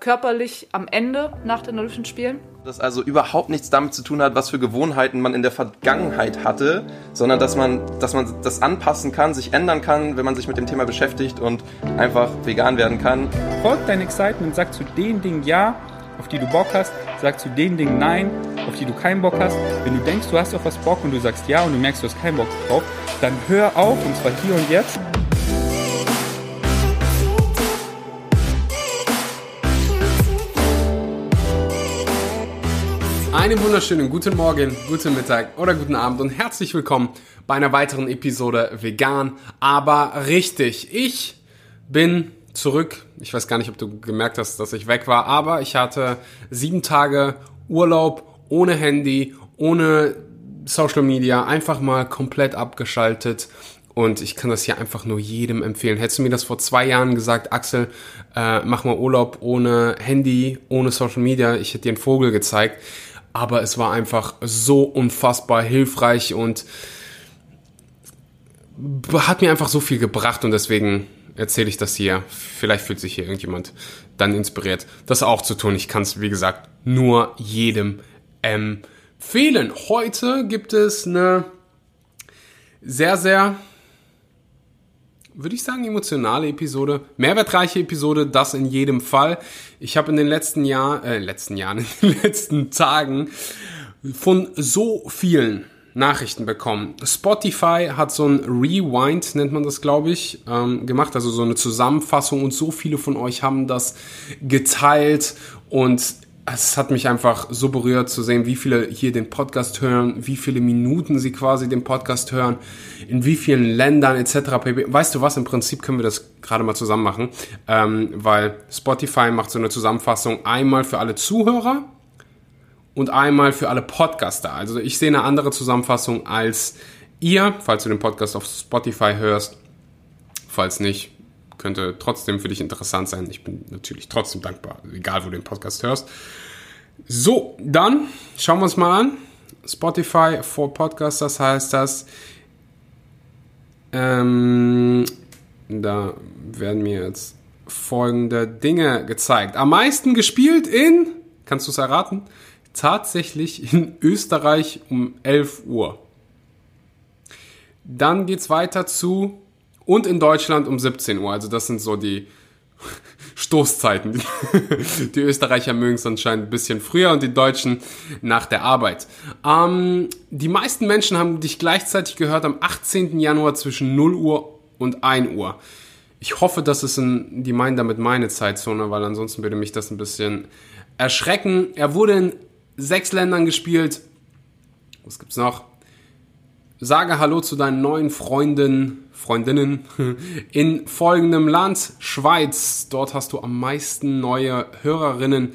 körperlich am Ende nach den Olympischen Spielen. Das also überhaupt nichts damit zu tun hat, was für Gewohnheiten man in der Vergangenheit hatte, sondern dass man, dass man das anpassen kann, sich ändern kann, wenn man sich mit dem Thema beschäftigt und einfach vegan werden kann. Folgt dein Excitement, sag zu den Dingen Ja, auf die du Bock hast, sag zu den Dingen Nein, auf die du keinen Bock hast. Wenn du denkst, du hast auf was Bock und du sagst Ja und du merkst, du hast keinen Bock drauf, dann hör auf und zwar hier und jetzt. Einen wunderschönen guten Morgen, guten Mittag oder guten Abend und herzlich willkommen bei einer weiteren Episode Vegan, aber richtig. Ich bin zurück. Ich weiß gar nicht, ob du gemerkt hast, dass ich weg war, aber ich hatte sieben Tage Urlaub ohne Handy, ohne Social Media, einfach mal komplett abgeschaltet. Und ich kann das hier einfach nur jedem empfehlen. Hättest du mir das vor zwei Jahren gesagt, Axel, äh, mach mal Urlaub ohne Handy, ohne Social Media, ich hätte dir einen Vogel gezeigt aber es war einfach so unfassbar hilfreich und hat mir einfach so viel gebracht und deswegen erzähle ich das hier. Vielleicht fühlt sich hier irgendjemand dann inspiriert, das auch zu tun. Ich kann es, wie gesagt, nur jedem empfehlen. Heute gibt es eine sehr, sehr würde ich sagen, emotionale Episode, mehrwertreiche Episode, das in jedem Fall. Ich habe in den letzten Jahren, äh, letzten Jahren, in den letzten Tagen von so vielen Nachrichten bekommen. Spotify hat so ein Rewind, nennt man das, glaube ich, ähm, gemacht, also so eine Zusammenfassung und so viele von euch haben das geteilt und es hat mich einfach so berührt zu sehen, wie viele hier den Podcast hören, wie viele Minuten sie quasi den Podcast hören, in wie vielen Ländern etc. Weißt du was, im Prinzip können wir das gerade mal zusammen machen, ähm, weil Spotify macht so eine Zusammenfassung einmal für alle Zuhörer und einmal für alle Podcaster. Also ich sehe eine andere Zusammenfassung als ihr, falls du den Podcast auf Spotify hörst. Falls nicht, könnte trotzdem für dich interessant sein. Ich bin natürlich trotzdem dankbar, egal wo du den Podcast hörst. So, dann schauen wir uns mal an. Spotify for Podcasters heißt das. Ähm, da werden mir jetzt folgende Dinge gezeigt. Am meisten gespielt in, kannst du es erraten? Tatsächlich in Österreich um 11 Uhr. Dann geht es weiter zu und in Deutschland um 17 Uhr. Also das sind so die Stoßzeiten. Die Österreicher mögen es anscheinend ein bisschen früher und die Deutschen nach der Arbeit. Ähm, die meisten Menschen haben dich gleichzeitig gehört am 18. Januar zwischen 0 Uhr und 1 Uhr. Ich hoffe, dass es in, die meinen damit meine Zeitzone, weil ansonsten würde mich das ein bisschen erschrecken. Er wurde in sechs Ländern gespielt. Was gibt's noch? Sage Hallo zu deinen neuen Freunden, Freundinnen in folgendem Land, Schweiz. Dort hast du am meisten neue Hörerinnen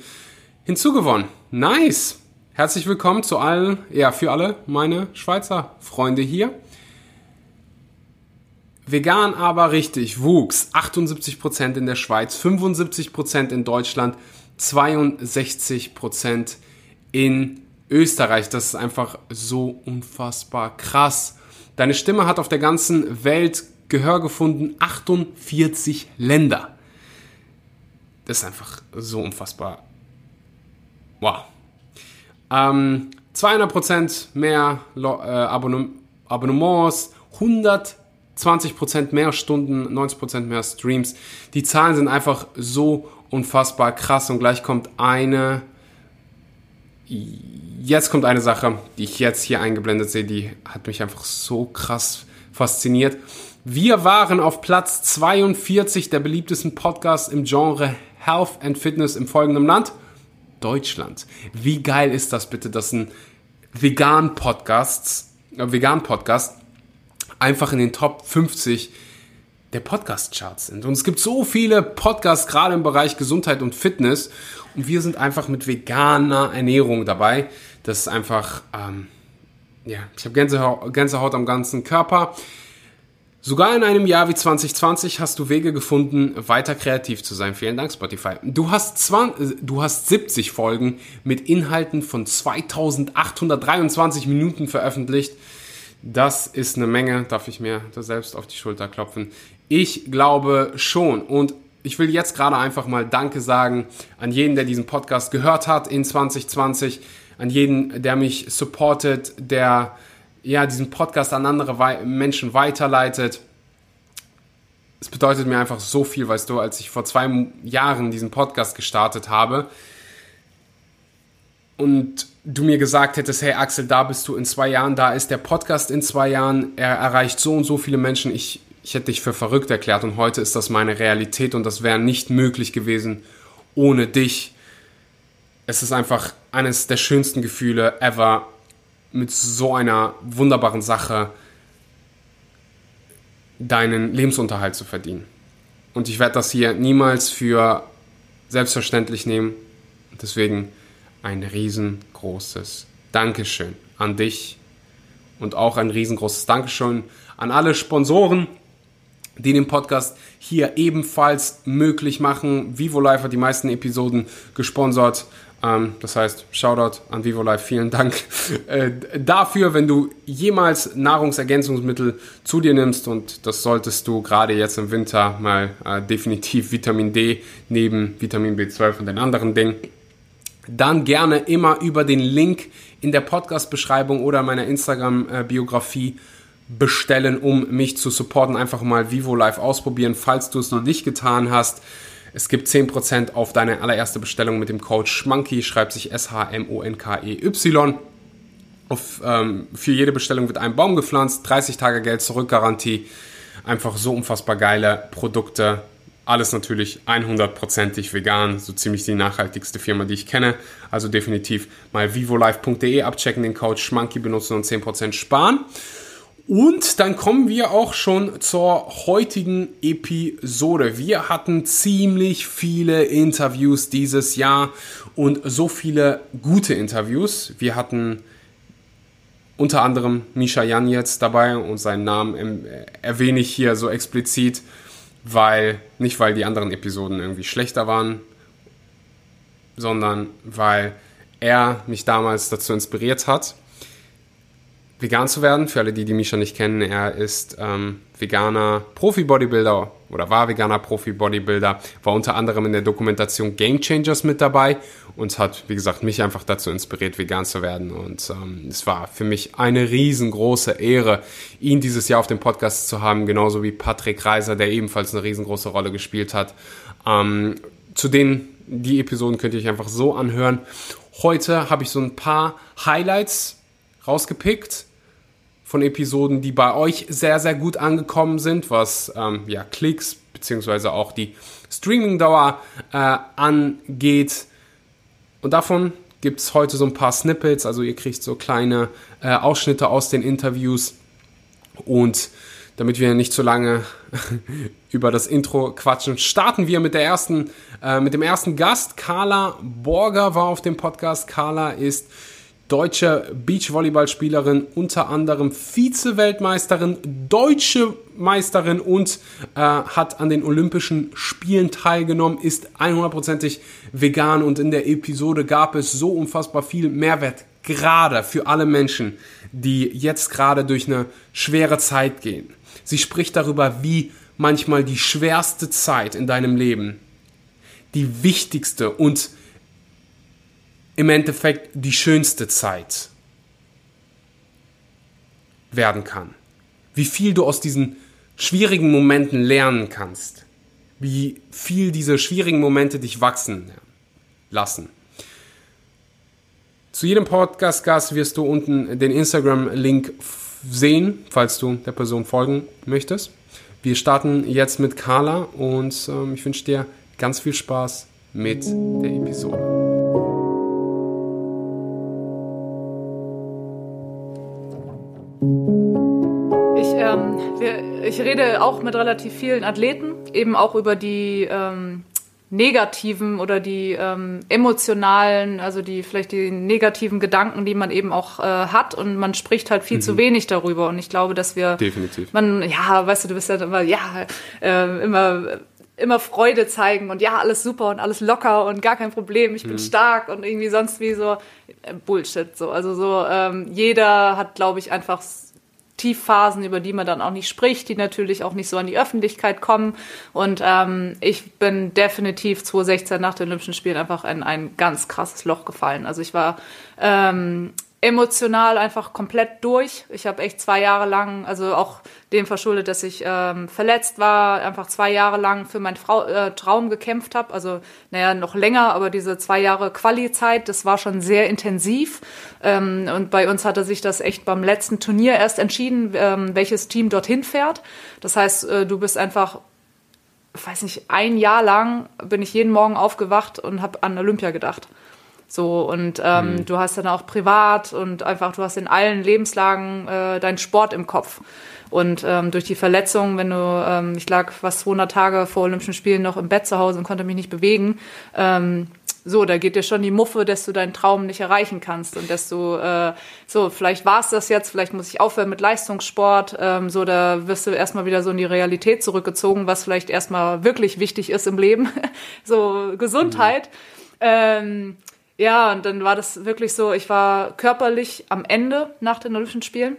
hinzugewonnen. Nice! Herzlich willkommen zu allen, ja, für alle meine Schweizer Freunde hier. Vegan aber richtig wuchs 78% in der Schweiz, 75% in Deutschland, 62% in Österreich. Das ist einfach so unfassbar krass. Deine Stimme hat auf der ganzen Welt Gehör gefunden, 48 Länder. Das ist einfach so unfassbar. Wow. Ähm, 200% mehr äh, Abonnem Abonnements, 120% mehr Stunden, 90% mehr Streams. Die Zahlen sind einfach so unfassbar krass und gleich kommt eine jetzt kommt eine Sache, die ich jetzt hier eingeblendet sehe, die hat mich einfach so krass fasziniert. Wir waren auf Platz 42 der beliebtesten Podcasts im Genre Health and Fitness im folgenden Land. Deutschland. Wie geil ist das bitte, dass ein vegan Podcasts, äh, vegan Podcast einfach in den Top 50 der Podcast-Charts sind. Und es gibt so viele Podcasts, gerade im Bereich Gesundheit und Fitness. Und wir sind einfach mit veganer Ernährung dabei. Das ist einfach, ähm, ja, ich habe Gänsehaut, Gänsehaut am ganzen Körper. Sogar in einem Jahr wie 2020 hast du Wege gefunden, weiter kreativ zu sein. Vielen Dank, Spotify. Du hast, 20, du hast 70 Folgen mit Inhalten von 2823 Minuten veröffentlicht. Das ist eine Menge, darf ich mir da selbst auf die Schulter klopfen. Ich glaube schon. Und ich will jetzt gerade einfach mal Danke sagen an jeden, der diesen Podcast gehört hat in 2020, an jeden, der mich supportet, der ja diesen Podcast an andere Menschen weiterleitet. Es bedeutet mir einfach so viel, weißt du, als ich vor zwei Jahren diesen Podcast gestartet habe und du mir gesagt hättest, hey Axel, da bist du in zwei Jahren, da ist der Podcast in zwei Jahren, er erreicht so und so viele Menschen, ich, ich hätte dich für verrückt erklärt und heute ist das meine Realität und das wäre nicht möglich gewesen ohne dich. Es ist einfach eines der schönsten Gefühle ever, mit so einer wunderbaren Sache deinen Lebensunterhalt zu verdienen. Und ich werde das hier niemals für selbstverständlich nehmen. Deswegen ein riesengroßes Dankeschön an dich und auch ein riesengroßes Dankeschön an alle Sponsoren, die den Podcast hier ebenfalls möglich machen. Vivo Live hat die meisten Episoden gesponsert. Ähm, das heißt, Shoutout an Vivo Live, vielen Dank äh, dafür, wenn du jemals Nahrungsergänzungsmittel zu dir nimmst und das solltest du gerade jetzt im Winter mal äh, definitiv Vitamin D neben Vitamin B12 und den anderen Dingen dann gerne immer über den Link in der Podcast-Beschreibung oder meiner Instagram-Biografie bestellen, um mich zu supporten. Einfach mal Vivo Live ausprobieren, falls du es noch nicht getan hast. Es gibt 10% auf deine allererste Bestellung mit dem Code SCHMANKY, schreibt sich S-H-M-O-N-K-E-Y. Auf, ähm, für jede Bestellung wird ein Baum gepflanzt, 30 Tage Geld zurück Garantie. Einfach so unfassbar geile Produkte alles natürlich 100%ig vegan, so ziemlich die nachhaltigste Firma, die ich kenne. Also definitiv mal vivolife.de abchecken, den Code Schmanky benutzen und 10% sparen. Und dann kommen wir auch schon zur heutigen Episode. Wir hatten ziemlich viele Interviews dieses Jahr und so viele gute Interviews. Wir hatten unter anderem Misha Jan jetzt dabei und seinen Namen erwähne ich hier so explizit weil, nicht weil die anderen Episoden irgendwie schlechter waren, sondern weil er mich damals dazu inspiriert hat, vegan zu werden. Für alle, die die Misha nicht kennen, er ist ähm, veganer Profi-Bodybuilder oder war veganer Profi-Bodybuilder, war unter anderem in der Dokumentation Game Changers mit dabei und hat, wie gesagt, mich einfach dazu inspiriert, vegan zu werden. Und ähm, es war für mich eine riesengroße Ehre, ihn dieses Jahr auf dem Podcast zu haben, genauso wie Patrick Reiser, der ebenfalls eine riesengroße Rolle gespielt hat. Ähm, zu denen, die Episoden könnt ihr euch einfach so anhören. Heute habe ich so ein paar Highlights rausgepickt von Episoden, die bei euch sehr, sehr gut angekommen sind, was ähm, ja, Klicks beziehungsweise auch die Streamingdauer äh, angeht. Und davon gibt es heute so ein paar Snippets, also ihr kriegt so kleine äh, Ausschnitte aus den Interviews. Und damit wir nicht zu lange über das Intro quatschen, starten wir mit der ersten, äh, mit dem ersten Gast. Carla Borger war auf dem Podcast. Carla ist deutsche Beachvolleyballspielerin, unter anderem Vize-Weltmeisterin, deutsche Meisterin und äh, hat an den Olympischen Spielen teilgenommen, ist 100%ig vegan und in der Episode gab es so unfassbar viel Mehrwert, gerade für alle Menschen, die jetzt gerade durch eine schwere Zeit gehen. Sie spricht darüber, wie manchmal die schwerste Zeit in deinem Leben die wichtigste und im Endeffekt die schönste Zeit werden kann. Wie viel du aus diesen schwierigen Momenten lernen kannst. Wie viel diese schwierigen Momente dich wachsen lassen. Zu jedem Podcast-Gast wirst du unten den Instagram-Link sehen, falls du der Person folgen möchtest. Wir starten jetzt mit Carla und ähm, ich wünsche dir ganz viel Spaß mit der Episode. Ich rede auch mit relativ vielen Athleten, eben auch über die ähm, negativen oder die ähm, emotionalen, also die vielleicht die negativen Gedanken, die man eben auch äh, hat und man spricht halt viel mhm. zu wenig darüber und ich glaube, dass wir definitiv man ja, weißt du, du bist ja immer ja äh, immer immer Freude zeigen und ja, alles super und alles locker und gar kein Problem, ich bin mhm. stark und irgendwie sonst wie so äh, Bullshit so. Also so ähm, jeder hat, glaube ich, einfach Tiefphasen, über die man dann auch nicht spricht, die natürlich auch nicht so an die Öffentlichkeit kommen. Und ähm, ich bin definitiv 2016 nach den Olympischen Spielen einfach in ein ganz krasses Loch gefallen. Also ich war ähm, emotional einfach komplett durch. Ich habe echt zwei Jahre lang, also auch dem verschuldet, dass ich ähm, verletzt war, einfach zwei Jahre lang für meinen Frau, äh, Traum gekämpft habe. Also, naja, noch länger, aber diese zwei Jahre Quali-Zeit, das war schon sehr intensiv. Ähm, und bei uns hatte sich das echt beim letzten Turnier erst entschieden, ähm, welches Team dorthin fährt. Das heißt, äh, du bist einfach ich weiß nicht, ein Jahr lang bin ich jeden Morgen aufgewacht und habe an Olympia gedacht. So, und ähm, mhm. du hast dann auch privat und einfach, du hast in allen Lebenslagen äh, deinen Sport im Kopf. Und ähm, durch die Verletzung, wenn du, ähm, ich lag fast 200 Tage vor Olympischen Spielen noch im Bett zu Hause und konnte mich nicht bewegen, ähm, so, da geht dir schon die Muffe, dass du deinen Traum nicht erreichen kannst und dass du, äh, so, vielleicht war es das jetzt, vielleicht muss ich aufhören mit Leistungssport, ähm, so, da wirst du erstmal wieder so in die Realität zurückgezogen, was vielleicht erstmal wirklich wichtig ist im Leben, so Gesundheit. Mhm. Ähm, ja, und dann war das wirklich so, ich war körperlich am Ende nach den Olympischen Spielen.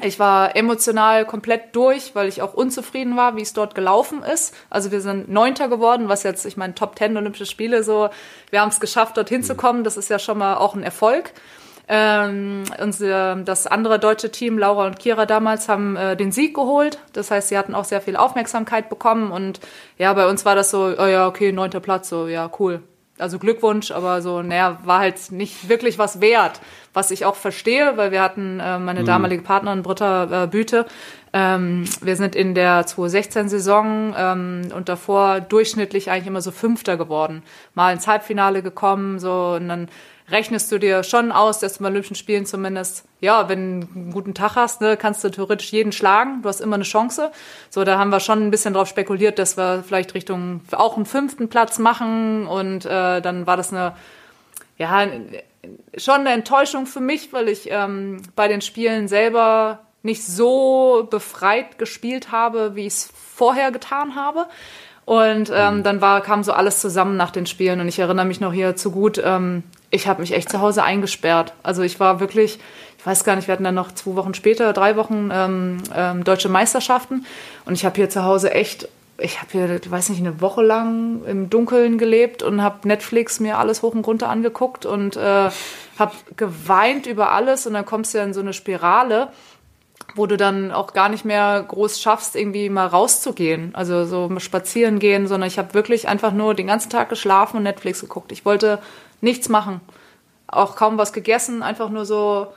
Ich war emotional komplett durch, weil ich auch unzufrieden war, wie es dort gelaufen ist. Also wir sind Neunter geworden, was jetzt, ich meine, Top Ten Olympische Spiele so, wir haben es geschafft, dorthin zu kommen. Das ist ja schon mal auch ein Erfolg. Ähm, unser, das andere deutsche Team, Laura und Kira damals, haben äh, den Sieg geholt. Das heißt, sie hatten auch sehr viel Aufmerksamkeit bekommen. Und ja, bei uns war das so, oh ja, okay, neunter Platz, so, ja, cool also Glückwunsch, aber so, naja, war halt nicht wirklich was wert, was ich auch verstehe, weil wir hatten äh, meine mhm. damalige Partnerin Britta äh, Büte. Ähm, wir sind in der 2016-Saison ähm, und davor durchschnittlich eigentlich immer so Fünfter geworden. Mal ins Halbfinale gekommen, so und dann rechnest du dir schon aus, dass du bei Olympischen Spielen zumindest, ja, wenn du einen guten Tag hast, ne, kannst du theoretisch jeden schlagen. Du hast immer eine Chance. So, da haben wir schon ein bisschen drauf spekuliert, dass wir vielleicht Richtung auch einen fünften Platz machen. Und äh, dann war das eine, ja, schon eine Enttäuschung für mich, weil ich ähm, bei den Spielen selber nicht so befreit gespielt habe, wie ich es vorher getan habe. Und ähm, mhm. dann war, kam so alles zusammen nach den Spielen. Und ich erinnere mich noch hier zu gut, ähm, ich habe mich echt zu Hause eingesperrt. Also ich war wirklich, ich weiß gar nicht, wir hatten dann noch zwei Wochen später, drei Wochen ähm, ähm, deutsche Meisterschaften. Und ich habe hier zu Hause echt, ich habe hier, ich weiß nicht, eine Woche lang im Dunkeln gelebt und habe Netflix mir alles hoch und runter angeguckt und äh, habe geweint über alles. Und dann kommst du ja in so eine Spirale wo du dann auch gar nicht mehr groß schaffst, irgendwie mal rauszugehen, also so spazieren gehen, sondern ich habe wirklich einfach nur den ganzen Tag geschlafen und Netflix geguckt. Ich wollte nichts machen, auch kaum was gegessen, einfach nur so,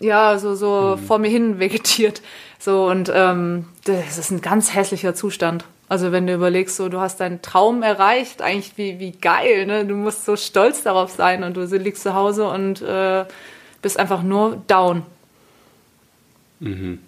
ja, so so mhm. vor mir hin vegetiert, so und ähm, das ist ein ganz hässlicher Zustand. Also wenn du überlegst, so du hast deinen Traum erreicht, eigentlich wie wie geil, ne? Du musst so stolz darauf sein und du liegst zu Hause und äh, bist einfach nur down. Mhm.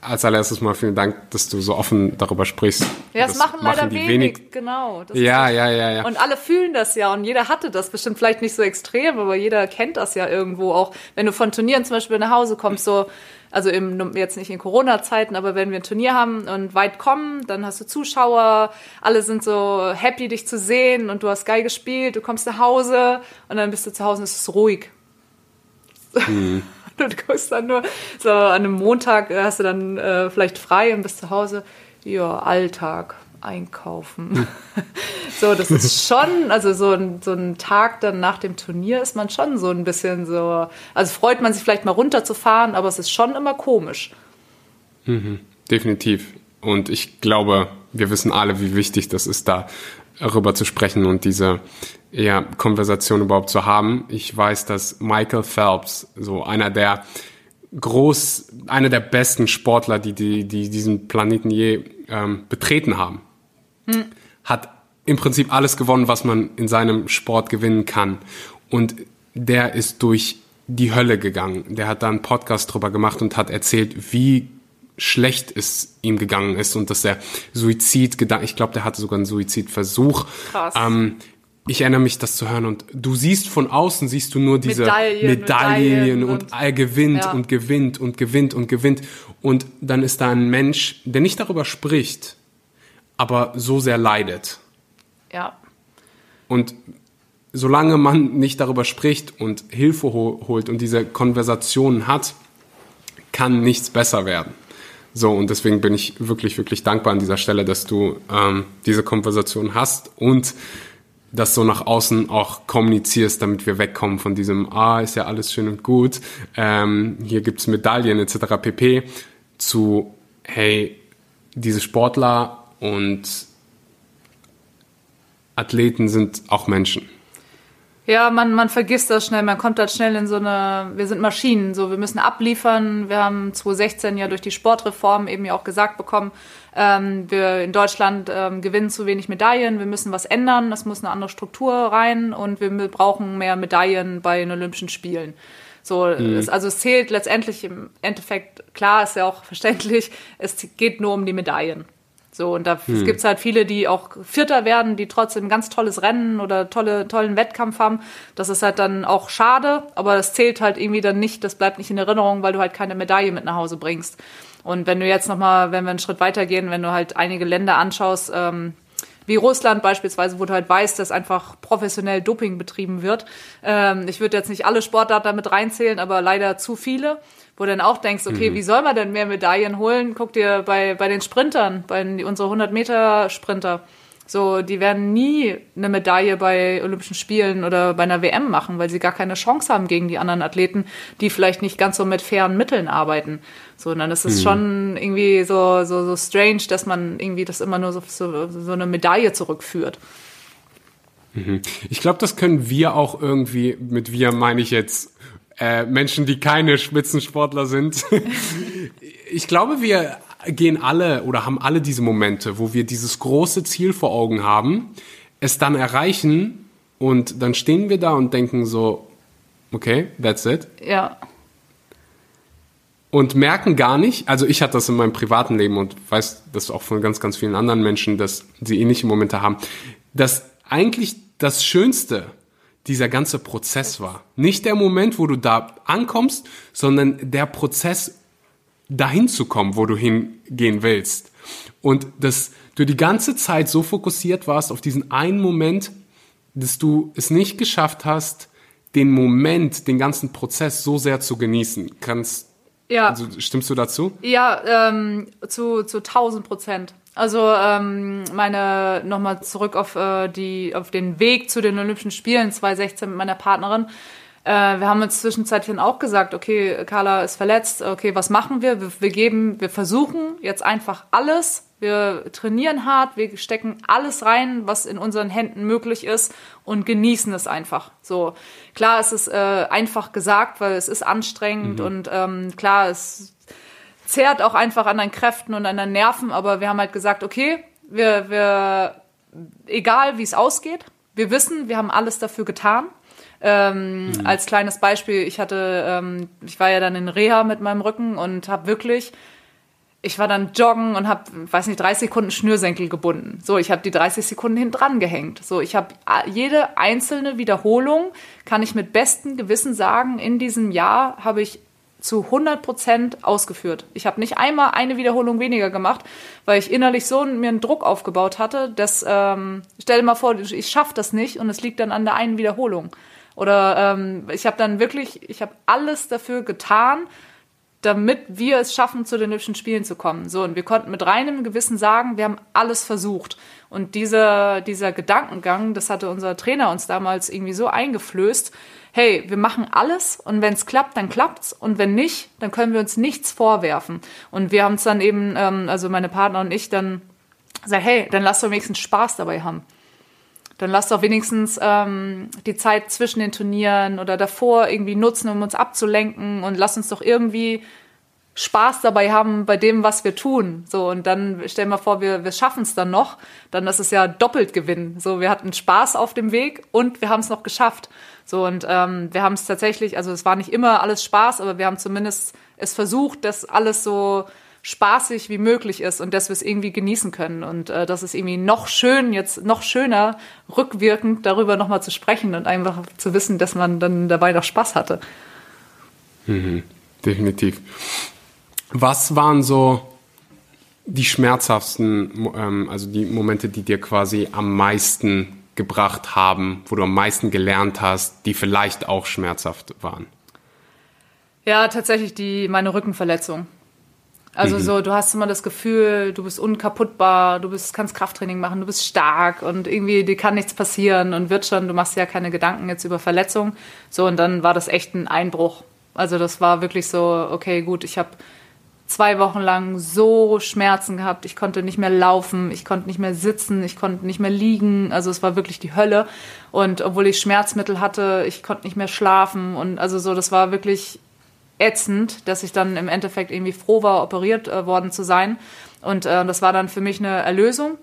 Als allererstes mal vielen Dank, dass du so offen darüber sprichst. Ja, das, das machen leider machen wenig, wenig, genau. ja, ja, ja, ja. Und alle fühlen das ja und jeder hatte das bestimmt vielleicht nicht so extrem, aber jeder kennt das ja irgendwo auch. Wenn du von Turnieren zum Beispiel nach Hause kommst, so, also im, jetzt nicht in Corona-Zeiten, aber wenn wir ein Turnier haben und weit kommen, dann hast du Zuschauer, alle sind so happy, dich zu sehen und du hast geil gespielt, du kommst nach Hause und dann bist du zu Hause und es ist ruhig. Mhm. Du guckst dann nur so an einem Montag äh, hast du dann äh, vielleicht frei und bist zu Hause. Ja, Alltag, einkaufen. so, das ist schon, also so ein, so ein Tag dann nach dem Turnier ist man schon so ein bisschen so, also freut man sich vielleicht mal runterzufahren, aber es ist schon immer komisch. Mhm, definitiv. Und ich glaube, wir wissen alle, wie wichtig das ist, da darüber zu sprechen und diese ja, Konversation überhaupt zu haben. Ich weiß, dass Michael Phelps, so einer der groß, einer der besten Sportler, die, die, die diesen Planeten je ähm, betreten haben, hm. hat im Prinzip alles gewonnen, was man in seinem Sport gewinnen kann. Und der ist durch die Hölle gegangen. Der hat da einen Podcast drüber gemacht und hat erzählt, wie schlecht es ihm gegangen ist und dass er Suizid gedacht, ich glaube, der hatte sogar einen Suizidversuch. Krass. Ähm, ich erinnere mich, das zu hören und du siehst von außen, siehst du nur diese Medaillen, Medaillen, Medaillen und, und, er gewinnt ja. und gewinnt und gewinnt und gewinnt und dann ist da ein Mensch, der nicht darüber spricht, aber so sehr leidet. Ja. Und solange man nicht darüber spricht und Hilfe holt und diese Konversationen hat, kann nichts besser werden. So, und deswegen bin ich wirklich, wirklich dankbar an dieser Stelle, dass du ähm, diese Konversation hast und das so nach außen auch kommunizierst, damit wir wegkommen von diesem, ah, ist ja alles schön und gut, ähm, hier gibt's Medaillen etc. pp. zu, hey, diese Sportler und Athleten sind auch Menschen. Ja, man, man vergisst das schnell, man kommt da schnell in so eine, wir sind Maschinen, so wir müssen abliefern. Wir haben 2016 ja durch die Sportreform eben ja auch gesagt bekommen, ähm, wir in Deutschland ähm, gewinnen zu wenig Medaillen, wir müssen was ändern, es muss eine andere Struktur rein und wir brauchen mehr Medaillen bei den Olympischen Spielen. So, mhm. es, also es zählt letztendlich im Endeffekt, klar, ist ja auch verständlich, es geht nur um die Medaillen. So, und da hm. gibt es halt viele, die auch Vierter werden, die trotzdem ganz tolles Rennen oder tolle, tollen Wettkampf haben. Das ist halt dann auch schade, aber das zählt halt irgendwie dann nicht, das bleibt nicht in Erinnerung, weil du halt keine Medaille mit nach Hause bringst. Und wenn du jetzt nochmal, wenn wir einen Schritt weitergehen, wenn du halt einige Länder anschaust, ähm, wie Russland beispielsweise, wo du halt weißt, dass einfach professionell Doping betrieben wird. Ähm, ich würde jetzt nicht alle Sportarten damit reinzählen, aber leider zu viele wo du dann auch denkst, okay, mhm. wie soll man denn mehr Medaillen holen? Guck dir bei, bei den Sprintern, bei unsere 100 Meter Sprinter. So, die werden nie eine Medaille bei Olympischen Spielen oder bei einer WM machen, weil sie gar keine Chance haben gegen die anderen Athleten, die vielleicht nicht ganz so mit fairen Mitteln arbeiten. So, und dann ist es mhm. schon irgendwie so, so, so strange, dass man irgendwie das immer nur so, so, so eine Medaille zurückführt. Mhm. Ich glaube, das können wir auch irgendwie, mit wir meine ich jetzt äh, Menschen, die keine Spitzensportler sind. ich glaube, wir gehen alle oder haben alle diese Momente, wo wir dieses große Ziel vor Augen haben, es dann erreichen und dann stehen wir da und denken so, okay, that's it. Ja. Und merken gar nicht, also ich hatte das in meinem privaten Leben und weiß das auch von ganz, ganz vielen anderen Menschen, dass sie ähnliche Momente haben, dass eigentlich das Schönste dieser ganze Prozess war. Nicht der Moment, wo du da ankommst, sondern der Prozess, dahin zu kommen, wo du hingehen willst. Und dass du die ganze Zeit so fokussiert warst auf diesen einen Moment, dass du es nicht geschafft hast, den Moment, den ganzen Prozess so sehr zu genießen. Kannst, ja. Also, stimmst du dazu? Ja, ähm, zu, zu 1000 Prozent. Also ähm, meine nochmal zurück auf äh, die auf den Weg zu den Olympischen Spielen 2016 mit meiner Partnerin. Äh, wir haben uns zwischenzeitlich auch gesagt, okay, Carla ist verletzt, okay, was machen wir? wir? Wir geben, wir versuchen jetzt einfach alles. Wir trainieren hart, wir stecken alles rein, was in unseren Händen möglich ist und genießen es einfach. So klar, es ist äh, einfach gesagt, weil es ist anstrengend mhm. und ähm, klar, es zehrt auch einfach an deinen Kräften und an deinen Nerven, aber wir haben halt gesagt, okay, wir, wir egal wie es ausgeht, wir wissen, wir haben alles dafür getan. Ähm, mhm. Als kleines Beispiel, ich hatte, ähm, ich war ja dann in Reha mit meinem Rücken und habe wirklich, ich war dann joggen und habe, weiß nicht, 30 Sekunden Schnürsenkel gebunden. So, ich habe die 30 Sekunden hinten dran gehängt. So, ich habe jede einzelne Wiederholung, kann ich mit bestem Gewissen sagen, in diesem Jahr habe ich zu 100 Prozent ausgeführt. Ich habe nicht einmal eine Wiederholung weniger gemacht, weil ich innerlich so mir einen Druck aufgebaut hatte, dass, ähm, stell dir mal vor, ich schaffe das nicht und es liegt dann an der einen Wiederholung. Oder ähm, ich habe dann wirklich, ich habe alles dafür getan, damit wir es schaffen, zu den Olympischen Spielen zu kommen. So, und wir konnten mit reinem Gewissen sagen, wir haben alles versucht. Und dieser, dieser Gedankengang, das hatte unser Trainer uns damals irgendwie so eingeflößt, hey, wir machen alles und wenn es klappt, dann klappt's und wenn nicht, dann können wir uns nichts vorwerfen. Und wir haben es dann eben, ähm, also meine Partner und ich, dann gesagt, hey, dann lass doch wenigstens Spaß dabei haben. Dann lass doch wenigstens ähm, die Zeit zwischen den Turnieren oder davor irgendwie nutzen, um uns abzulenken und lass uns doch irgendwie Spaß dabei haben bei dem, was wir tun. So, und dann stellen wir vor, wir, wir schaffen es dann noch, dann ist es ja doppelt Gewinn. So, wir hatten Spaß auf dem Weg und wir haben es noch geschafft. So, und ähm, wir haben es tatsächlich, also es war nicht immer alles Spaß, aber wir haben zumindest es versucht, dass alles so spaßig wie möglich ist und dass wir es irgendwie genießen können. Und äh, das ist irgendwie noch schön, jetzt noch schöner, rückwirkend darüber nochmal zu sprechen und einfach zu wissen, dass man dann dabei noch Spaß hatte. Mhm, definitiv. Was waren so die schmerzhaftesten, ähm, also die Momente, die dir quasi am meisten gebracht haben, wo du am meisten gelernt hast, die vielleicht auch schmerzhaft waren? Ja, tatsächlich die, meine Rückenverletzung. Also so, du hast immer das Gefühl, du bist unkaputtbar, du bist, kannst Krafttraining machen, du bist stark und irgendwie dir kann nichts passieren und wird schon, du machst ja keine Gedanken jetzt über Verletzung. So, und dann war das echt ein Einbruch. Also das war wirklich so, okay, gut, ich habe zwei Wochen lang so Schmerzen gehabt. Ich konnte nicht mehr laufen, ich konnte nicht mehr sitzen, ich konnte nicht mehr liegen. Also es war wirklich die Hölle. Und obwohl ich Schmerzmittel hatte, ich konnte nicht mehr schlafen. Und also so, das war wirklich ätzend, dass ich dann im Endeffekt irgendwie froh war, operiert äh, worden zu sein. Und äh, das war dann für mich eine Erlösung.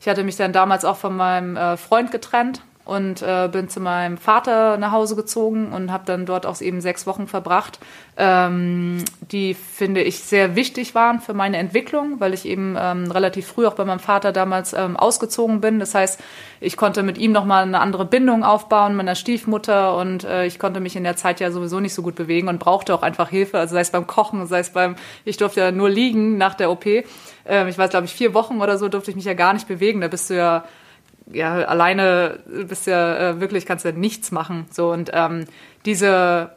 Ich hatte mich dann damals auch von meinem äh, Freund getrennt und äh, bin zu meinem Vater nach Hause gezogen und habe dann dort auch eben sechs Wochen verbracht, ähm, die finde ich sehr wichtig waren für meine Entwicklung, weil ich eben ähm, relativ früh auch bei meinem Vater damals ähm, ausgezogen bin. Das heißt, ich konnte mit ihm nochmal eine andere Bindung aufbauen, meiner Stiefmutter und äh, ich konnte mich in der Zeit ja sowieso nicht so gut bewegen und brauchte auch einfach Hilfe, also sei es beim Kochen, sei es beim, ich durfte ja nur liegen nach der OP. Ähm, ich weiß, glaube ich, vier Wochen oder so durfte ich mich ja gar nicht bewegen. Da bist du ja ja, alleine bist ja äh, wirklich, kannst ja nichts machen. So und ähm, diese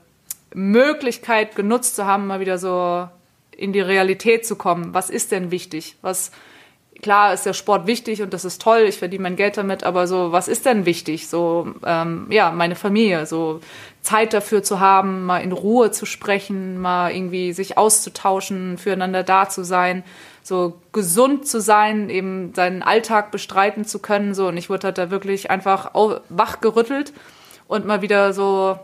Möglichkeit genutzt zu haben, mal wieder so in die Realität zu kommen. Was ist denn wichtig? Was klar ist der Sport wichtig und das ist toll, ich verdiene mein Geld damit, aber so, was ist denn wichtig? So, ähm, ja, meine Familie, so Zeit dafür zu haben, mal in Ruhe zu sprechen, mal irgendwie sich auszutauschen, füreinander da zu sein so gesund zu sein, eben seinen Alltag bestreiten zu können. So, und ich wurde halt da wirklich einfach wachgerüttelt und mal wieder so,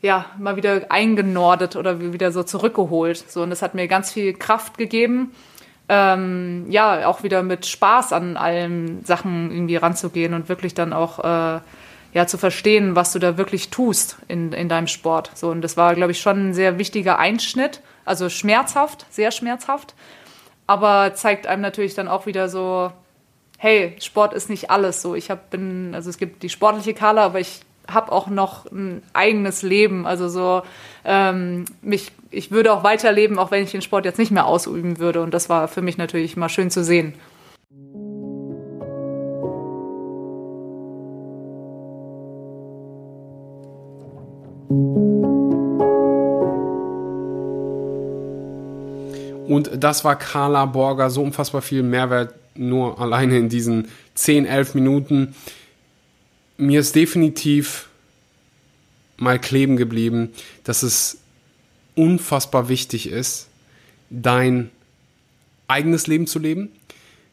ja, mal wieder eingenordet oder wieder so zurückgeholt. So, und das hat mir ganz viel Kraft gegeben. Ähm, ja, auch wieder mit Spaß an allen Sachen irgendwie ranzugehen und wirklich dann auch äh, ja zu verstehen, was du da wirklich tust in, in deinem Sport. So und das war, glaube ich, schon ein sehr wichtiger Einschnitt, also schmerzhaft, sehr schmerzhaft, aber zeigt einem natürlich dann auch wieder so, hey, Sport ist nicht alles so. Ich hab, bin, also es gibt die sportliche Kala, aber ich habe auch noch ein eigenes Leben. Also so, ähm, mich, ich würde auch weiterleben, auch wenn ich den Sport jetzt nicht mehr ausüben würde. Und das war für mich natürlich mal schön zu sehen. Und das war Carla Borger, so unfassbar viel Mehrwert nur alleine in diesen 10, 11 Minuten. Mir ist definitiv mal kleben geblieben, dass es unfassbar wichtig ist, dein eigenes Leben zu leben.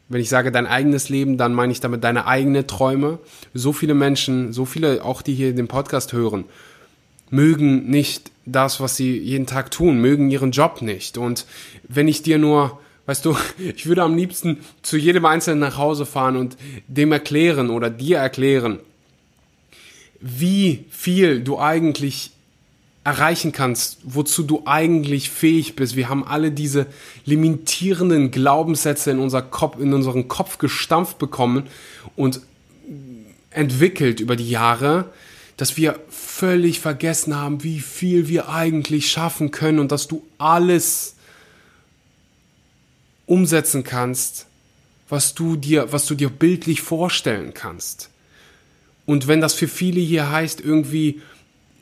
Wenn ich sage dein eigenes Leben, dann meine ich damit deine eigenen Träume. So viele Menschen, so viele auch, die hier den Podcast hören, mögen nicht das, was sie jeden Tag tun, mögen ihren Job nicht. Und wenn ich dir nur, weißt du, ich würde am liebsten zu jedem Einzelnen nach Hause fahren und dem erklären oder dir erklären, wie viel du eigentlich erreichen kannst, wozu du eigentlich fähig bist. Wir haben alle diese limitierenden Glaubenssätze in, unser Kopf, in unseren Kopf gestampft bekommen und entwickelt über die Jahre, dass wir völlig vergessen haben, wie viel wir eigentlich schaffen können und dass du alles umsetzen kannst, was du dir, was du dir bildlich vorstellen kannst. Und wenn das für viele hier heißt, irgendwie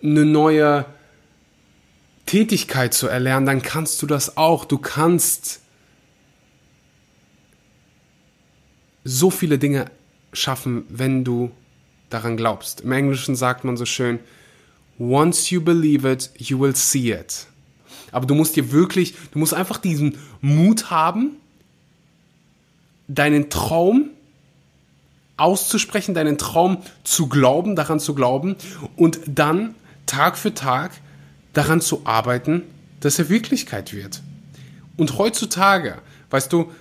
eine neue Tätigkeit zu erlernen, dann kannst du das auch. Du kannst so viele Dinge schaffen, wenn du daran glaubst. Im Englischen sagt man so schön, once you believe it, you will see it. Aber du musst dir wirklich, du musst einfach diesen Mut haben, deinen Traum auszusprechen, deinen Traum zu glauben, daran zu glauben und dann Tag für Tag daran zu arbeiten, dass er Wirklichkeit wird. Und heutzutage, weißt du,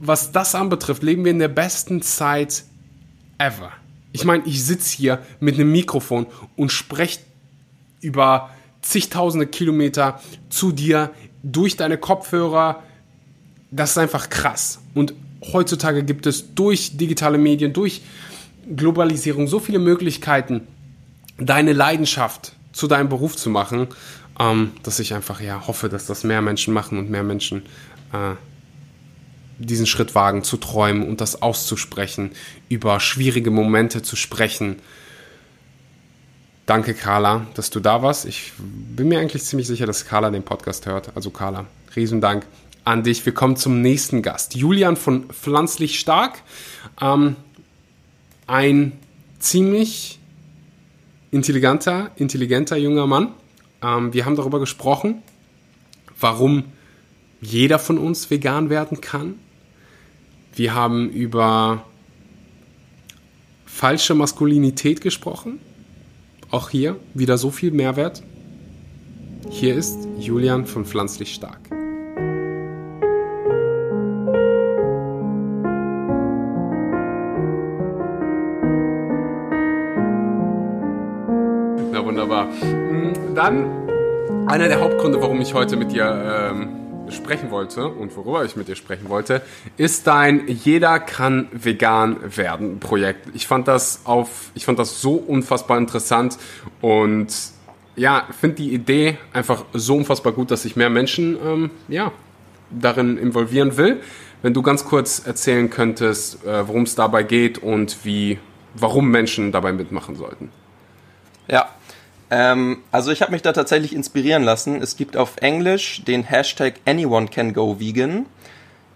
was das anbetrifft, leben wir in der besten Zeit ever. Ich meine, ich sitze hier mit einem Mikrofon und spreche über zigtausende Kilometer zu dir durch deine Kopfhörer. Das ist einfach krass. Und heutzutage gibt es durch digitale Medien, durch Globalisierung so viele Möglichkeiten, deine Leidenschaft zu deinem Beruf zu machen, ähm, dass ich einfach ja hoffe, dass das mehr Menschen machen und mehr Menschen äh, diesen Schritt wagen, zu träumen und das auszusprechen, über schwierige Momente zu sprechen. Danke, Carla, dass du da warst. Ich bin mir eigentlich ziemlich sicher, dass Carla den Podcast hört. Also Carla, Riesendank an dich. Wir kommen zum nächsten Gast. Julian von Pflanzlich Stark. Ähm, ein ziemlich intelligenter, intelligenter junger Mann. Ähm, wir haben darüber gesprochen, warum jeder von uns vegan werden kann. Wir haben über falsche Maskulinität gesprochen. Auch hier wieder so viel Mehrwert. Hier ist Julian von Pflanzlich Stark. Na wunderbar. Dann einer der Hauptgründe, warum ich heute mit dir ähm, sprechen wollte und worüber ich mit dir sprechen wollte, ist dein Jeder kann vegan werden Projekt. Ich fand das auf, ich fand das so unfassbar interessant und ja, finde die Idee einfach so unfassbar gut, dass ich mehr Menschen ähm, ja, darin involvieren will. Wenn du ganz kurz erzählen könntest, äh, worum es dabei geht und wie, warum Menschen dabei mitmachen sollten. Ja, ähm, also ich habe mich da tatsächlich inspirieren lassen. Es gibt auf Englisch den Hashtag Anyone Can Go Vegan.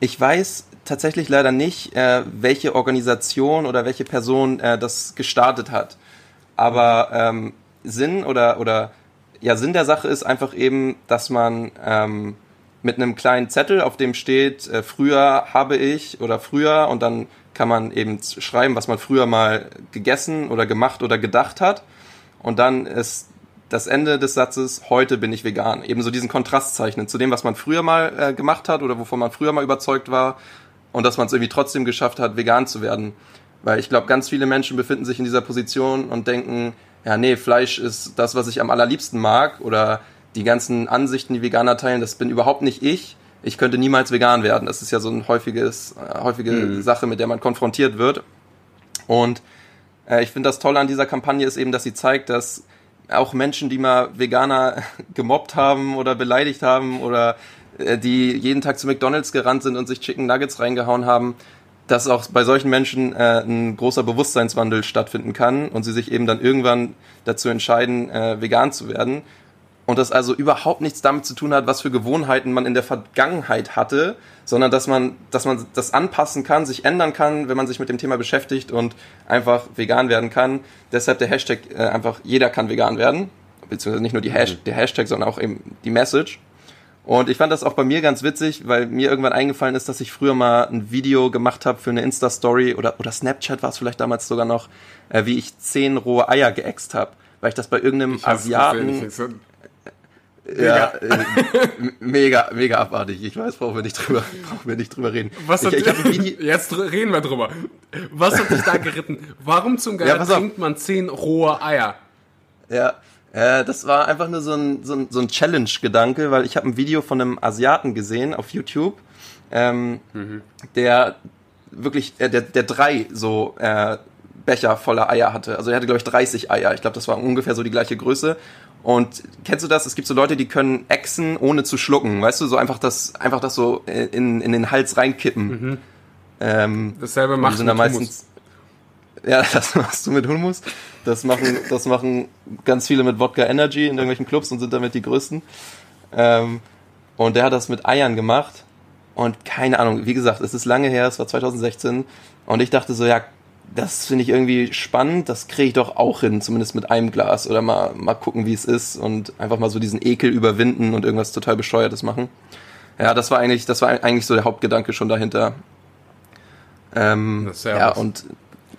Ich weiß tatsächlich leider nicht, äh, welche Organisation oder welche Person äh, das gestartet hat. Aber ähm, Sinn oder oder ja Sinn der Sache ist einfach eben, dass man ähm, mit einem kleinen Zettel, auf dem steht, äh, früher habe ich oder früher und dann kann man eben schreiben, was man früher mal gegessen oder gemacht oder gedacht hat. Und dann ist das Ende des Satzes, heute bin ich vegan. Ebenso diesen Kontrast zeichnen zu dem, was man früher mal äh, gemacht hat oder wovon man früher mal überzeugt war und dass man es irgendwie trotzdem geschafft hat, vegan zu werden. Weil ich glaube, ganz viele Menschen befinden sich in dieser Position und denken, ja, nee, Fleisch ist das, was ich am allerliebsten mag oder die ganzen Ansichten, die Veganer teilen, das bin überhaupt nicht ich. Ich könnte niemals vegan werden. Das ist ja so ein häufiges, äh, häufige mhm. Sache, mit der man konfrontiert wird. Und äh, ich finde das Tolle an dieser Kampagne ist eben, dass sie zeigt, dass auch Menschen, die mal Veganer gemobbt haben oder beleidigt haben oder äh, die jeden Tag zu McDonalds gerannt sind und sich Chicken Nuggets reingehauen haben, dass auch bei solchen Menschen äh, ein großer Bewusstseinswandel stattfinden kann und sie sich eben dann irgendwann dazu entscheiden, äh, vegan zu werden und das also überhaupt nichts damit zu tun hat, was für Gewohnheiten man in der Vergangenheit hatte, sondern dass man, dass man das anpassen kann, sich ändern kann, wenn man sich mit dem Thema beschäftigt und einfach vegan werden kann. Deshalb der Hashtag äh, einfach jeder kann vegan werden, beziehungsweise nicht nur die Hash, der Hashtag, sondern auch eben die Message. Und ich fand das auch bei mir ganz witzig, weil mir irgendwann eingefallen ist, dass ich früher mal ein Video gemacht habe für eine Insta-Story oder, oder Snapchat war es vielleicht damals sogar noch, äh, wie ich zehn rohe Eier geäxt habe, weil ich das bei irgendeinem Asiaten ja, äh, mega, mega abartig. Ich weiß, brauchen wir nicht drüber, brauchen wir nicht drüber reden. Was hat ich, ich jetzt reden wir drüber. Was hat dich da geritten? Warum zum Geier ja, trinkt man zehn rohe Eier? Ja, äh, das war einfach nur so ein, so ein, so ein Challenge-Gedanke, weil ich habe ein Video von einem Asiaten gesehen auf YouTube, ähm, mhm. der wirklich, äh, der, der drei so äh, Becher voller Eier hatte. Also er hatte, glaube ich, 30 Eier. Ich glaube, das war ungefähr so die gleiche Größe. Und kennst du das? Es gibt so Leute, die können Echsen ohne zu schlucken. Weißt du, so einfach das, einfach das so in, in den Hals reinkippen. Mhm. Ähm, Dasselbe macht mit meistens. Ja, das machst du mit Hummus. Das machen, das machen ganz viele mit Wodka Energy in irgendwelchen Clubs und sind damit die größten. Ähm, und der hat das mit Eiern gemacht. Und keine Ahnung, wie gesagt, es ist lange her, es war 2016. Und ich dachte so, ja, das finde ich irgendwie spannend, das kriege ich doch auch hin, zumindest mit einem Glas oder mal, mal gucken, wie es ist und einfach mal so diesen Ekel überwinden und irgendwas total bescheuertes machen. Ja, das war eigentlich, das war eigentlich so der Hauptgedanke schon dahinter. Ähm, ja, und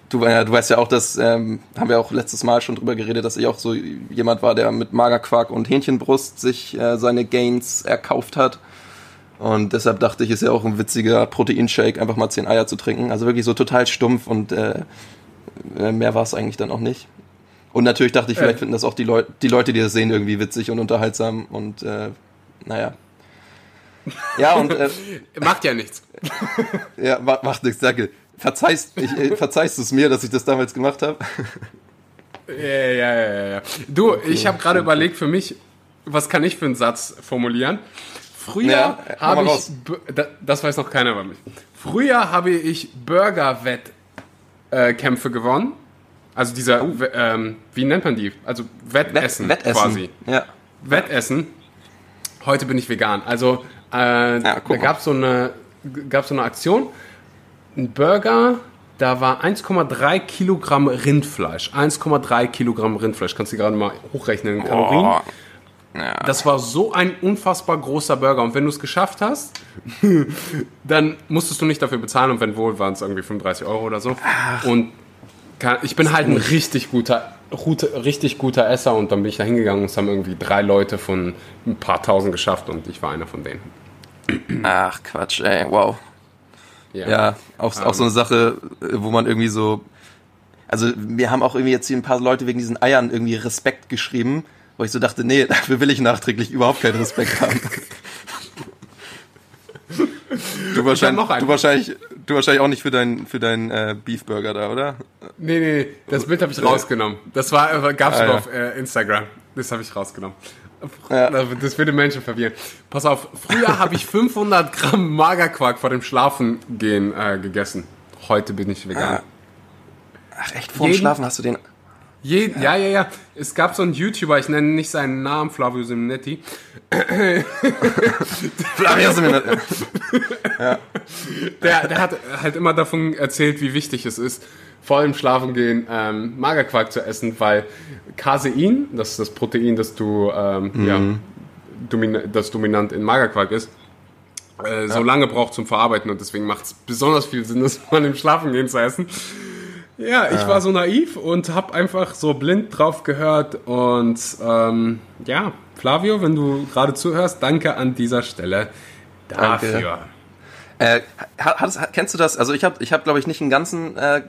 du, ja, du weißt ja auch, dass, ähm, haben wir auch letztes Mal schon drüber geredet, dass ich auch so jemand war, der mit Magerquark und Hähnchenbrust sich äh, seine Gains erkauft hat. Und deshalb dachte ich, ist ja auch ein witziger Proteinshake, einfach mal zehn Eier zu trinken. Also wirklich so total stumpf und äh, äh mehr war es eigentlich dann auch nicht. Und natürlich dachte ich, vielleicht äh. finden das auch die, Leu die Leute, die das sehen, irgendwie witzig und unterhaltsam und äh, naja. Ja, und. Äh, macht ja nichts. ja, macht, macht nichts, danke. Verzeihst, ich, äh, verzeihst du es mir, dass ich das damals gemacht habe? ja, ja, ja, ja. Du, okay, ich habe gerade überlegt für mich, was kann ich für einen Satz formulieren? Früher ja, habe ich, das weiß noch keiner über mich. Früher habe ich Burger-Wettkämpfe gewonnen. Also dieser, oh. ähm, wie nennt man die? Also Wettessen, Wett, Wettessen. quasi. Ja. Wettessen. Heute bin ich vegan. Also äh, Ja, da gab es so eine, gab's so eine Aktion. Ein Burger, da war 1,3 Kilogramm Rindfleisch. 1,3 Kilogramm Rindfleisch. Kannst du gerade mal hochrechnen in Kalorien. Oh. Ja. Das war so ein unfassbar großer Burger. Und wenn du es geschafft hast, dann musstest du nicht dafür bezahlen. Und wenn wohl, waren es irgendwie 35 Euro oder so. Und kann- ich bin halt ein richtig guter, gute- richtig guter Esser. Und dann bin ich da hingegangen und es haben irgendwie drei Leute von ein paar tausend geschafft. Und ich war einer von denen. Ach, Quatsch, ey, wow. Ja, auch, auch so eine Sache, äh, wo man irgendwie so. Also, wir haben auch irgendwie jetzt hier ein paar Leute wegen diesen Eiern irgendwie Respekt geschrieben, wo ich so dachte, nee, dafür will ich nachträglich überhaupt keinen Respekt haben. Du wahrscheinlich, du wahrscheinlich, du wahrscheinlich auch nicht für deinen für deinen äh, Beefburger da, oder? Nee, nee, nee, das Bild habe ich rausgenommen. Das war, gab es Ah, ja. auf äh, Instagram. Das habe ich rausgenommen. Ja. Das würde Menschen verwirren. Pass auf, früher habe ich 500 Gramm Magerquark vor dem Schlafengehen äh, gegessen. Heute bin ich vegan. Ah. Ach, echt, vorm Jeden- Schlafen hast du den. Je, ja. ja, ja, Es gab so einen YouTuber, ich nenne nicht seinen Namen, Flavio Simonetti. Flavio Simonetti. Der, der hat halt immer davon erzählt, wie wichtig es ist, vor dem Schlafengehen ähm, Magerquark zu essen, weil Casein, das ist das Protein, das du ähm, ja, domina das dominant in Magerquark ist, äh, so lange braucht zum Verarbeiten und deswegen macht es besonders viel Sinn, das vor dem Schlafengehen zu essen. Ja, ich war so naiv und habe einfach so blind drauf gehört und ähm, ja, Flavio, wenn du gerade zuhörst, danke an dieser Stelle Danke. dafür. Äh, hat, hat, kennst du das? Also ich habe, ich hab, glaube ich, nicht einen ganzen äh,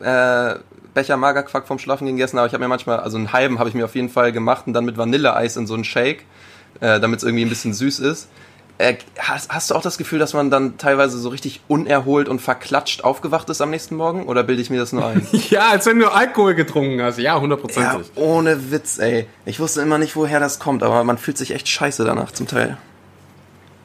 äh, Becher Magerquark vom Schlafen gegessen, aber ich habe mir manchmal, also einen halben habe ich mir auf jeden Fall gemacht und dann mit Vanilleeis in so einen Shake, äh, damit es irgendwie ein bisschen süß ist. Äh, hast, hast du auch das Gefühl, dass man dann teilweise so richtig unerholt und verklatscht aufgewacht ist am nächsten Morgen? Oder bilde ich mir das nur ein? Ja, als wenn du Alkohol getrunken hast. Ja, ja, hundertprozentig. ohne Witz, ey. Ich wusste immer nicht, woher das kommt, aber man fühlt sich echt scheiße danach zum Teil.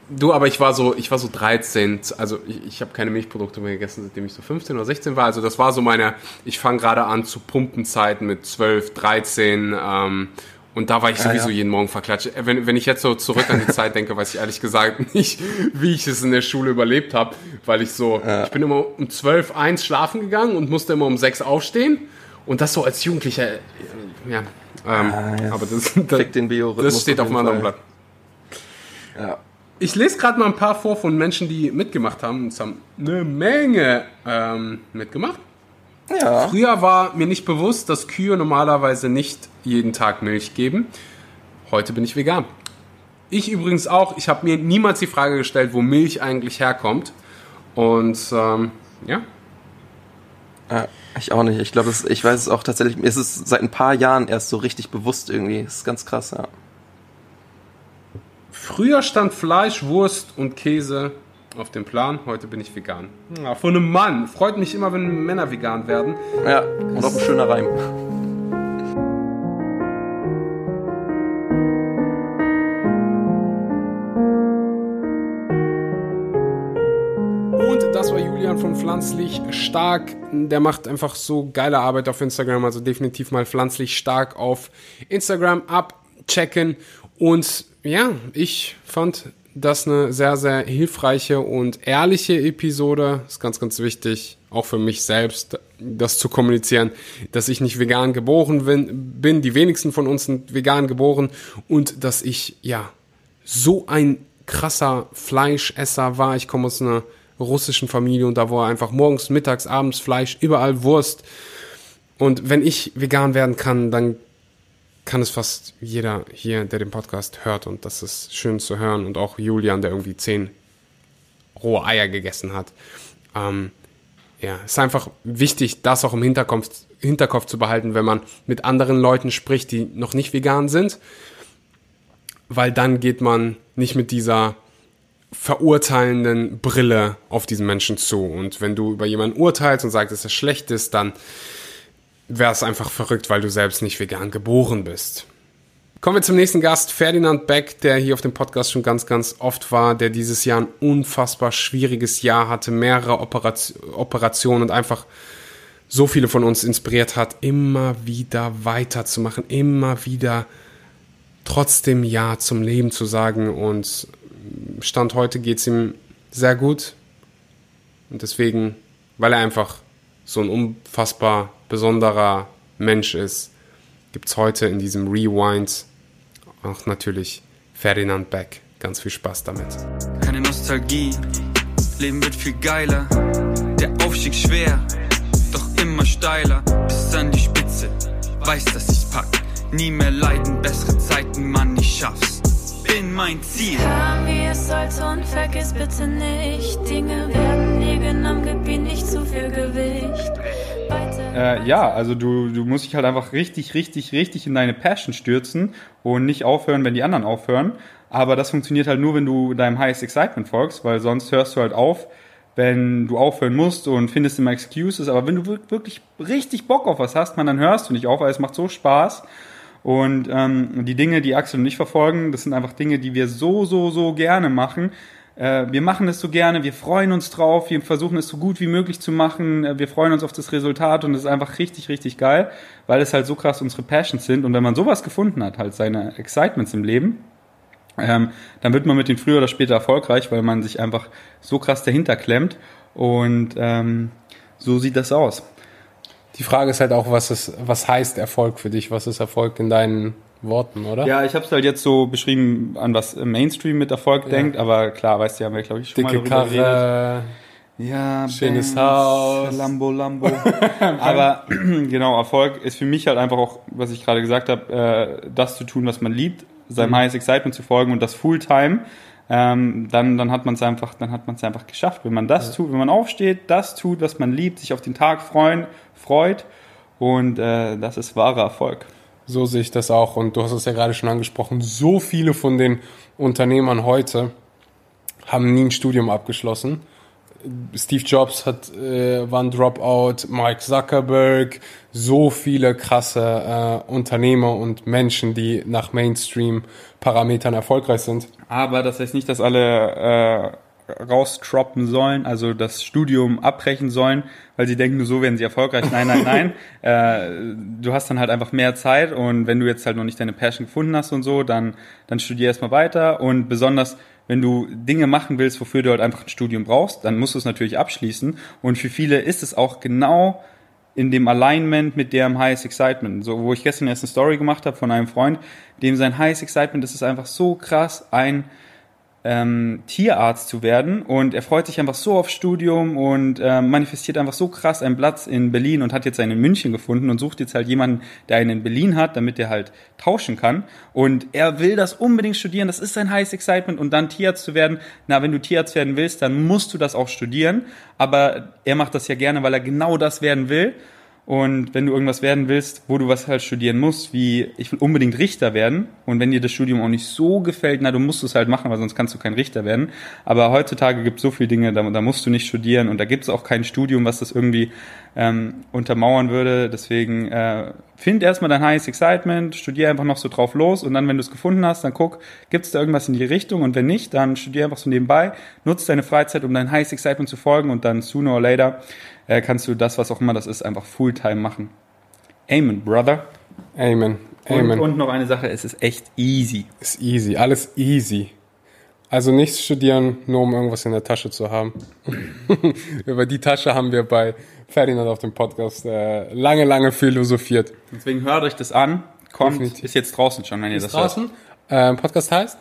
Du, aber ich war so, ich war so 13, also ich, ich habe keine Milchprodukte mehr gegessen, seitdem ich so 15 oder 16 war. Also das war so meine, ich fange gerade an zu Pumpenzeiten mit 12, 13 ähm, und da war ich sowieso ja. jeden Morgen verklatscht. Äh, Wenn, wenn ich jetzt so zurück an die Zeit denke, weiß ich ehrlich gesagt nicht, wie ich es in der Schule überlebt habe, weil ich so, ich bin immer um 12, 1 schlafen gegangen und musste immer um 6 aufstehen und das so als Jugendlicher, äh, ja, ähm, ja. aber das, das, das steht auf auf einem jeden anderen Fall. Blatt. Ja. Ich lese gerade mal ein paar vor von Menschen, die mitgemacht haben. Es haben eine Menge ähm, mitgemacht. Ja. Früher war mir nicht bewusst, dass Kühe normalerweise nicht jeden Tag Milch geben. Heute bin ich vegan. Ich übrigens auch. Ich habe mir niemals die Frage gestellt, wo Milch eigentlich herkommt. Und ähm, ja, Ja, ich auch nicht. Ich glaube, ich weiß es auch tatsächlich. Mir ist es seit ein paar Jahren erst so richtig bewusst irgendwie. Das ist ganz krass, ja. Früher stand Fleisch, Wurst und Käse auf dem Plan. Heute bin ich vegan. Ja, von einem Mann. Freut mich immer, wenn Männer vegan werden. Ja, und auch ein schöner Reim. Und das war Julian von Pflanzlich Stark. Der macht einfach so geile Arbeit auf Instagram. Also definitiv mal Pflanzlich Stark auf Instagram abchecken. Und ja, ich fand das eine sehr, sehr hilfreiche und ehrliche Episode. Ist ganz, ganz wichtig, auch für mich selbst, das zu kommunizieren, dass ich nicht vegan geboren bin. bin. Die wenigsten von uns sind vegan geboren. Und dass ich, ja, so ein krasser Fleischesser war. Ich komme aus einer russischen Familie und da war einfach morgens, mittags, abends Fleisch, überall Wurst. Und wenn ich vegan werden kann, dann kann es fast jeder hier, der den Podcast hört. Und das ist schön zu hören. Und auch Julian, der irgendwie zehn rohe Eier gegessen hat. Ähm, ja, ist einfach wichtig, das auch im Hinterkopf, Hinterkopf zu behalten, wenn man mit anderen Leuten spricht, die noch nicht vegan sind weil dann geht man nicht mit dieser verurteilenden Brille auf diesen Menschen zu. Und wenn du über jemanden urteilst und sagst, dass er schlecht ist, dann wäre es einfach verrückt, weil du selbst nicht vegan geboren bist. Kommen wir zum nächsten Gast, Ferdinand Beck, der hier auf dem Podcast schon ganz, ganz oft war, der dieses Jahr ein unfassbar schwieriges Jahr hatte, mehrere Operation, Operationen und einfach so viele von uns inspiriert hat, immer wieder weiterzumachen, immer wieder trotzdem Ja zum Leben zu sagen. Und Stand heute geht es ihm sehr gut. Und deswegen, weil er einfach so ein unfassbar besonderer Mensch ist, gibt es heute in diesem Rewind auch natürlich Ferdinand Beck. Ganz viel Spaß damit. Keine Nostalgie, Leben wird viel geiler. Der Aufstieg schwer, doch immer steiler. Bis an die Spitze, weiß, dass ich's pack. Nie mehr leiden, bessere Zeiten, Mann, ich schaff's. Bin mein Ziel. Kam wie es sollte und vergiss bitte nicht. Dinge werden dir genommen, gib ihnen nicht zu viel Gewicht. Weiter Äh, ja, also du, du musst dich halt einfach richtig, richtig, richtig in deine Passion stürzen und nicht aufhören, wenn die anderen aufhören. Aber das funktioniert halt nur, wenn du deinem Highest Excitement folgst, weil sonst hörst du halt auf, wenn du aufhören musst und findest immer Excuses. Aber wenn du wir- wirklich richtig Bock auf was hast, man, dann hörst du nicht auf, weil es macht so Spaß. Und ähm, die Dinge, die Axel und ich verfolgen, das sind einfach Dinge, die wir so, so, so gerne machen. Äh, wir machen es so gerne, wir freuen uns drauf, wir versuchen es so gut wie möglich zu machen, äh, wir freuen uns auf das Resultat und es ist einfach richtig, richtig geil, weil es halt so krass unsere Passions sind. Und wenn man sowas gefunden hat, halt seine Excitements im Leben, ähm, dann wird man mit denen früher oder später erfolgreich, weil man sich einfach so krass dahinter klemmt. Und ähm, so sieht das aus. Die Frage ist halt auch, was, ist, was heißt Erfolg für dich? Was ist Erfolg in deinen Worten, oder? Ja, ich habe es halt jetzt so beschrieben, an was Mainstream mit Erfolg denkt, aber klar, weißt du, haben wir, glaube ich, schon Dicke mal geredet. Karre. Ja, Schönes Benz, Haus. Lambo, Lambo. Aber genau, Erfolg ist für mich halt einfach auch, was ich gerade gesagt habe, äh, das zu tun, was man liebt, seinem Highest Excitement zu folgen und das Fulltime. Ähm, dann, dann hat man es einfach, dann hat man es einfach geschafft. Wenn man das tut, wenn man aufsteht, das tut, was man liebt, sich auf den Tag freuen, freut und äh, das ist wahrer Erfolg. So sehe ich das auch. Und du hast es ja gerade schon angesprochen. So viele von den Unternehmern heute haben nie ein Studium abgeschlossen. Steve Jobs hat, äh, war ein Dropout, Mike Zuckerberg, so viele krasse äh, Unternehmer und Menschen, die nach Mainstream-Parametern erfolgreich sind. Aber das heißt nicht, dass alle äh, raustroppen sollen, also das Studium abbrechen sollen, weil sie denken, nur so werden sie erfolgreich. Nein, nein, nein. äh, du hast dann halt einfach mehr Zeit und wenn du jetzt halt noch nicht deine Passion gefunden hast und so, dann, dann studier erstmal weiter und besonders wenn du Dinge machen willst, wofür du halt einfach ein Studium brauchst, dann musst du es natürlich abschließen. Und für viele ist es auch genau in dem Alignment mit dem Highest Excitement. So, wo ich gestern erst eine Story gemacht habe von einem Freund, dem sein Highest Excitement, das ist einfach so krass, ein ähm, Tierarzt zu werden. Und er freut sich einfach so aufs Studium und ähm, manifestiert einfach so krass einen Platz in Berlin und hat jetzt einen in München gefunden und sucht jetzt halt jemanden, der einen in Berlin hat, damit er halt tauschen kann. Und er will das unbedingt studieren, das ist sein Highest Excitement. Und dann Tierarzt zu werden, na, wenn du Tierarzt werden willst, dann musst du das auch studieren, aber er macht das ja gerne, weil er genau das werden will und wenn du irgendwas werden willst, wo du was halt studieren musst, wie ich will unbedingt Richter werden. Und wenn dir das Studium auch nicht so gefällt, na, du musst es halt machen, weil sonst kannst du kein Richter werden. Aber heutzutage gibt es so viele Dinge, da, da musst du nicht studieren und da gibt es auch kein Studium, was das irgendwie ähm, untermauern würde. Deswegen äh, find erstmal dein Highest Excitement, studier einfach noch so drauf los und dann, wenn du es gefunden hast, dann guck, gibt es da irgendwas in die Richtung und wenn nicht, dann studier einfach so nebenbei, nutz deine Freizeit, um dein Highest Excitement zu folgen und dann sooner or later äh, kannst du das, was auch immer das ist, einfach Fulltime machen. Amen, Brother. Amen. Und, Amen. und noch eine Sache, es ist echt easy. Ist easy. Alles easy. Also nichts studieren, nur um irgendwas in der Tasche zu haben. Über die Tasche haben wir bei Ferdinand auf dem Podcast äh, lange, lange philosophiert. Deswegen hört euch das an. Kommt, Definitiv. ist jetzt draußen schon, wenn ihr das hört. Ähm, Podcast heißt?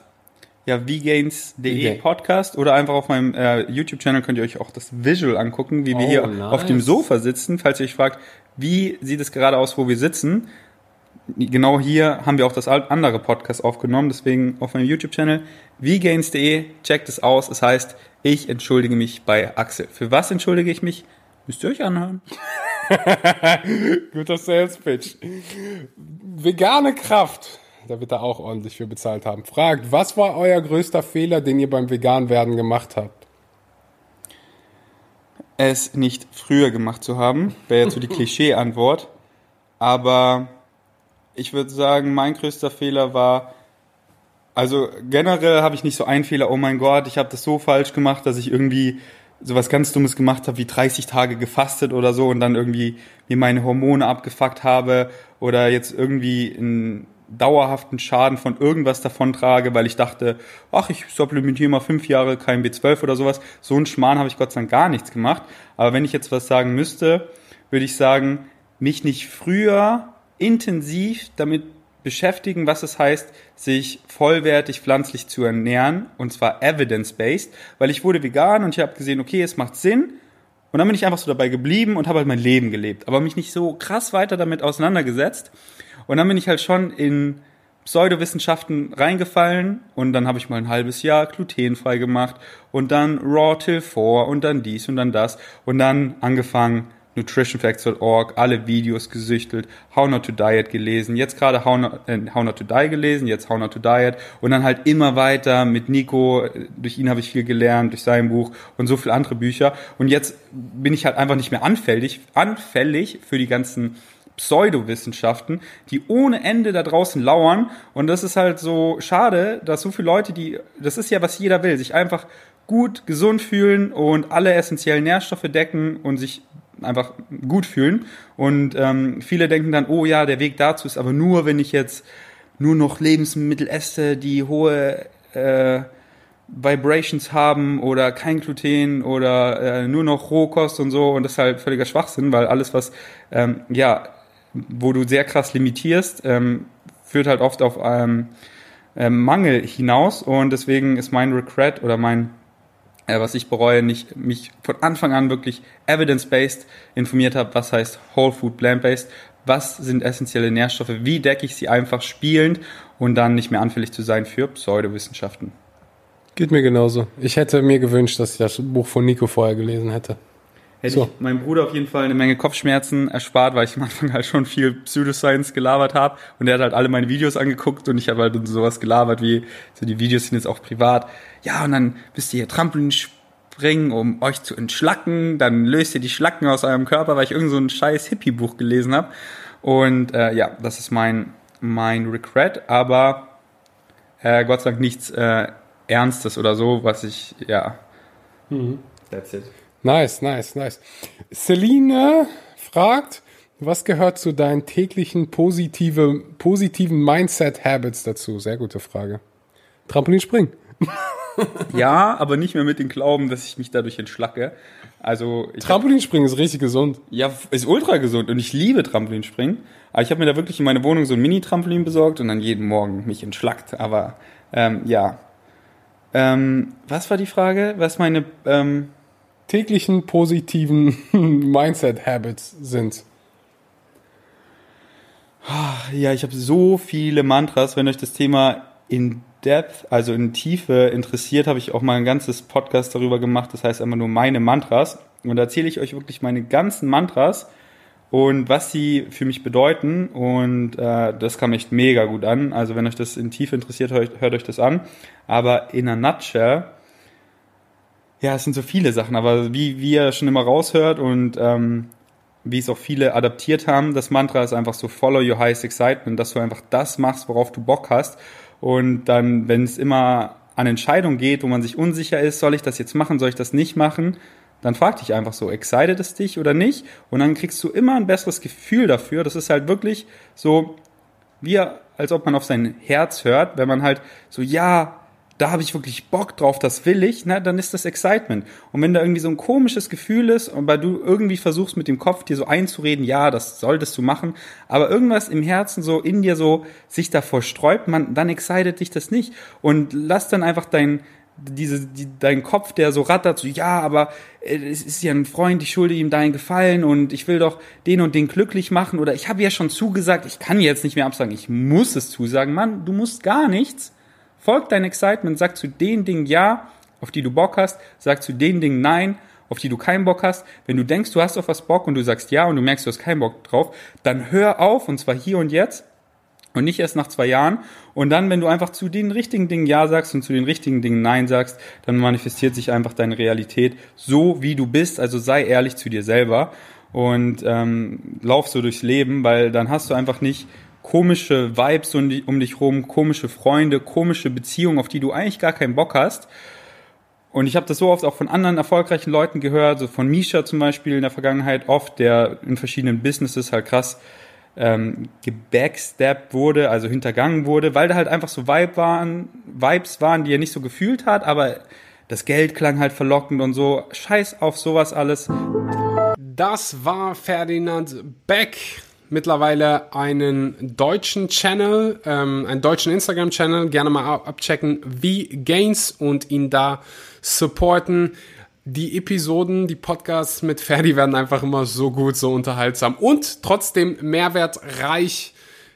Ja, vgains.de. Podcast oder einfach auf meinem äh, YouTube-Channel könnt ihr euch auch das Visual angucken, wie wir Oh, hier nice. auf dem Sofa sitzen. Falls ihr euch fragt, wie sieht es gerade aus, wo wir sitzen? Genau hier haben wir auch das andere Podcast aufgenommen, deswegen auf meinem YouTube-Channel vgains.de, checkt es aus. Es heißt, ich entschuldige mich bei Axel. Für was entschuldige ich mich? Müsst ihr euch anhören. Guter Sales Pitch. Vegane Kraft. Da wird er auch ordentlich für bezahlt haben. Fragt, was war euer größter Fehler, den ihr beim Veganwerden gemacht habt? es nicht früher gemacht zu haben, wäre jetzt so die Klischee-Antwort. Aber ich würde sagen, mein größter Fehler war, also generell habe ich nicht so einen Fehler, oh mein Gott, ich habe das so falsch gemacht, dass ich irgendwie sowas ganz Dummes gemacht habe, wie 30 Tage gefastet oder so und dann irgendwie mir meine Hormone abgefuckt habe oder jetzt irgendwie einen dauerhaften Schaden von irgendwas davon trage, weil ich dachte, ach, ich supplementiere mal fünf Jahre kein B12 oder sowas. So ein Schmarrn habe ich Gott sei Dank gar nichts gemacht. Aber wenn ich jetzt was sagen müsste, würde ich sagen, mich nicht früher intensiv damit beschäftigen, was es heißt, sich vollwertig pflanzlich zu ernähren und zwar evidence-based, weil ich wurde vegan und ich habe gesehen, okay, es macht Sinn und dann bin ich einfach so dabei geblieben und habe halt mein Leben gelebt, aber mich nicht so krass weiter damit auseinandergesetzt und dann bin ich halt schon in Pseudowissenschaften reingefallen und dann habe ich mal ein halbes Jahr glutenfrei gemacht und dann Raw Till 4 und dann dies und dann das und dann angefangen nutritionfacts.org, alle Videos gesüchtelt, How Not to Diet gelesen, jetzt gerade How, Not, äh, How Not to Die gelesen, jetzt How Not to Diet und dann halt immer weiter mit Nico, durch ihn habe ich viel gelernt, durch sein Buch und so viele andere Bücher und jetzt bin ich halt einfach nicht mehr anfällig, anfällig für die ganzen Pseudowissenschaften, die ohne Ende da draußen lauern und das ist halt so schade, dass so viele Leute, die, das ist ja was jeder will, sich einfach gut, gesund fühlen und alle essentiellen Nährstoffe decken und sich einfach gut fühlen. Und ähm, viele denken dann, oh ja, der Weg dazu ist aber nur, wenn ich jetzt nur noch Lebensmittel esse, die hohe äh, Vibrations haben oder kein Gluten oder äh, nur noch Rohkost und so. Und das ist halt völliger Schwachsinn, weil alles, was, ähm, ja, wo du sehr krass limitierst, ähm, führt halt oft auf ähm, ähm, Mangel hinaus. Und deswegen ist mein Regret oder mein äh, was ich bereue, nicht mich von Anfang an wirklich evidence-based informiert habe, was heißt Whole Food Plant-based, was sind essentielle Nährstoffe, wie decke ich sie einfach spielend und dann nicht mehr anfällig zu sein für Pseudowissenschaften. Geht mir genauso. Ich hätte mir gewünscht, dass ich das Buch von Nico vorher gelesen hätte. Hätte So. ich meinem Bruder auf jeden Fall eine Menge Kopfschmerzen erspart, weil ich am Anfang halt schon viel Pseudoscience gelabert habe und er hat halt alle meine Videos angeguckt und ich habe halt sowas gelabert wie, so die Videos sind jetzt auch privat. Ja, und dann müsst ihr hier Trampolin springen, um euch zu entschlacken, dann löst ihr die Schlacken aus eurem Körper, weil ich irgend so ein scheiß Hippie-Buch gelesen habe. Und äh, ja, das ist mein, mein Regret, aber äh, Gott sei Dank nichts äh, Ernstes oder so, was ich, ja. That's it. Nice, nice, nice. Celine fragt, was gehört zu deinen täglichen positive, positiven Mindset-Habits dazu? Sehr gute Frage. Trampolinspringen. Ja, aber nicht mehr mit dem Glauben, dass ich mich dadurch entschlacke. Also Trampolinspringen ist richtig gesund. ja, ist ultra gesund und ich liebe Trampolinspringen. Aber ich habe mir da wirklich in meine Wohnung so ein Mini-Trampolin besorgt und dann jeden Morgen mich entschlackt. Aber ähm, ja. Ähm, was war die Frage? Was meine ähm, Täglichen positiven Mindset-Habits sind. Ja, ich habe so viele Mantras. Wenn euch das Thema in Depth, also in Tiefe interessiert, habe ich auch mal ein ganzes Podcast darüber gemacht. Das heißt einfach nur meine Mantras. Und da erzähle ich euch wirklich meine ganzen Mantras und was sie für mich bedeuten. Und äh, das kam echt mega gut an. Also wenn euch das in Tiefe interessiert, hört, hört euch das an. Aber in a nutshell, ja, es sind so viele Sachen. Aber wie, wie ihr schon immer raushört und ähm, wie es auch viele adaptiert haben. Das Mantra ist einfach so Follow your highest excitement, dass du einfach das machst, worauf du Bock hast. Und dann, wenn es immer an Entscheidungen geht, wo man sich unsicher ist, soll ich das jetzt machen, soll ich das nicht machen, dann frag dich einfach so, excited es dich oder nicht? Und dann kriegst du immer ein besseres Gefühl dafür. Das ist halt wirklich so, wie als ob man auf sein Herz hört, wenn man halt so, ja, da habe ich wirklich Bock drauf, das will ich, na, dann ist das Excitement. Und wenn da irgendwie so ein komisches Gefühl ist und weil du irgendwie versuchst mit dem Kopf dir so einzureden, ja, das solltest du machen, aber irgendwas im Herzen so in dir so sich davor sträubt, man, dann excited dich das nicht. Und lass dann einfach dein, diese, die, dein Kopf, der so rattert, so, ja, aber äh, es ist ja ein Freund, ich schulde ihm deinen Gefallen und ich will doch den und den glücklich machen oder ich habe ja schon zugesagt, ich kann jetzt nicht mehr absagen, ich muss es zusagen. Mann, du musst gar nichts. Folg dein Excitement, sag zu den Dingen ja, auf die du Bock hast, sag zu den Dingen nein, auf die du keinen Bock hast. Wenn du denkst, du hast auf was Bock und du sagst ja und du merkst, du hast keinen Bock drauf, dann hör auf und zwar hier und jetzt und nicht erst nach zwei Jahren. Und dann, wenn du einfach zu den richtigen Dingen Ja sagst und zu den richtigen Dingen Nein sagst, dann manifestiert sich einfach deine Realität so, wie du bist. Also sei ehrlich zu dir selber und ähm, lauf so durchs Leben, weil dann hast du einfach nicht komische Vibes um, dich rum, komische Freunde, komische Beziehungen, auf die du eigentlich gar keinen Bock hast. Und ich habe das so oft auch von anderen erfolgreichen Leuten gehört, so von Misha zum Beispiel in der Vergangenheit oft, der in verschiedenen Businesses halt krass ähm, gebacksteppt wurde, also hintergangen wurde, weil da halt einfach so Vibe waren, Vibes waren, die er nicht so gefühlt hat, aber das Geld klang halt verlockend und so. Scheiß auf sowas alles. Das war Ferdinand Beck. Mittlerweile einen deutschen Channel, ähm, einen deutschen Instagram-Channel. Gerne mal abchecken, wie Gains und ihn da supporten. Die Episoden, die Podcasts mit Ferdi werden einfach immer so gut, so unterhaltsam und trotzdem mehrwertreich.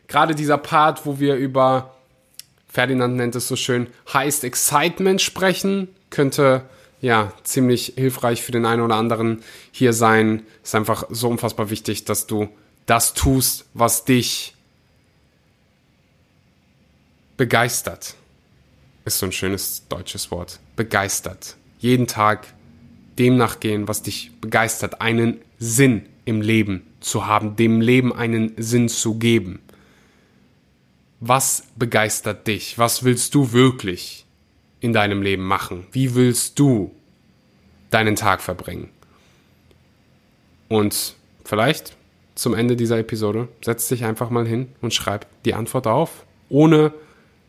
Gerade dieser Part, wo wir über, Ferdinand nennt es so schön, Highest Excitement sprechen, könnte ja ziemlich hilfreich für den einen oder anderen hier sein. Ist einfach so unfassbar wichtig, dass du das tust, was dich begeistert. Ist so ein schönes deutsches Wort. Begeistert. Jeden Tag dem nachgehen, was dich begeistert, einen Sinn im Leben zu haben, dem Leben einen Sinn zu geben. Was begeistert dich? Was willst du wirklich in deinem Leben machen? Wie willst du deinen Tag verbringen? Und vielleicht zum Ende dieser Episode setz dich einfach mal hin und schreib die Antwort auf, ohne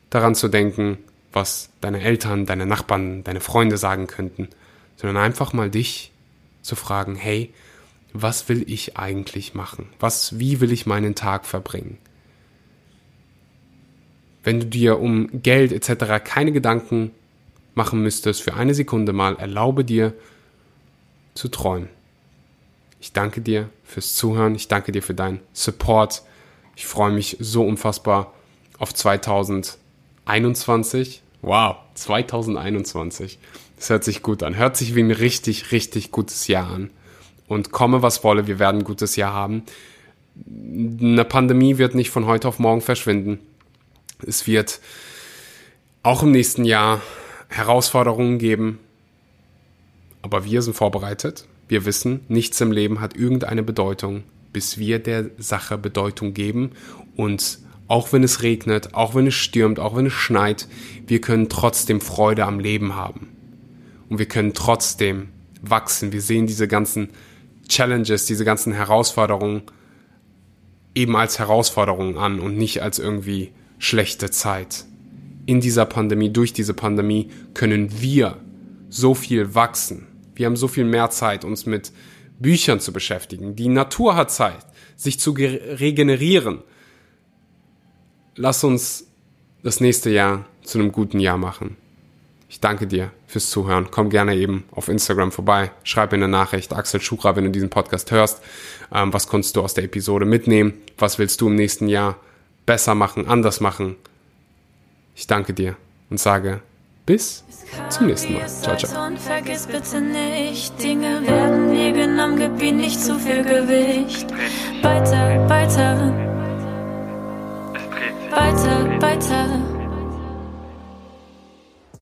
daran zu denken, was deine Eltern, deine Nachbarn, deine Freunde sagen könnten, sondern einfach mal dich zu fragen, hey, was will ich eigentlich machen? Was, wie will ich meinen Tag verbringen? Wenn du dir um Geld etc. keine Gedanken machen müsstest, für eine Sekunde mal erlaube dir zu träumen. Ich danke dir fürs Zuhören, ich danke dir für deinen Support. Ich freue mich so unfassbar auf 2021. Wow, 2021. Das hört sich gut an. Hört sich wie ein richtig, richtig gutes Jahr an. Und komme, was wolle, wir werden ein gutes Jahr haben. Eine Pandemie wird nicht von heute auf morgen verschwinden. Es wird auch im nächsten Jahr Herausforderungen geben. Aber wir sind vorbereitet. Wir wissen, nichts im Leben hat irgendeine Bedeutung, bis wir der Sache Bedeutung geben. Und auch wenn es regnet, auch wenn es stürmt, auch wenn es schneit, wir können trotzdem Freude am Leben haben und wir können trotzdem wachsen. Wir sehen diese ganzen Challenges, diese ganzen Herausforderungen eben als Herausforderungen an und nicht als irgendwie schlechte Zeit. In dieser Pandemie, durch diese Pandemie können wir so viel wachsen. Wir haben so viel mehr Zeit, uns mit Büchern zu beschäftigen. Die Natur hat Zeit, sich zu regenerieren. Lass uns das nächste Jahr zu einem guten Jahr machen. Ich danke dir fürs Zuhören. Komm gerne eben auf Instagram vorbei. Schreib mir eine Nachricht. Axel Schuchra, wenn du diesen Podcast hörst. Ähm, was konntest du aus der Episode mitnehmen? Was willst du im nächsten Jahr besser machen, anders machen? Ich danke dir und sage bis zum nächsten Mal. Ciao, ciao. Und vergiss bitte nicht, Dinge werden mir genommen, gib ihnen nicht zu viel Gewicht. Weiter, weiter. Weiter, weiter.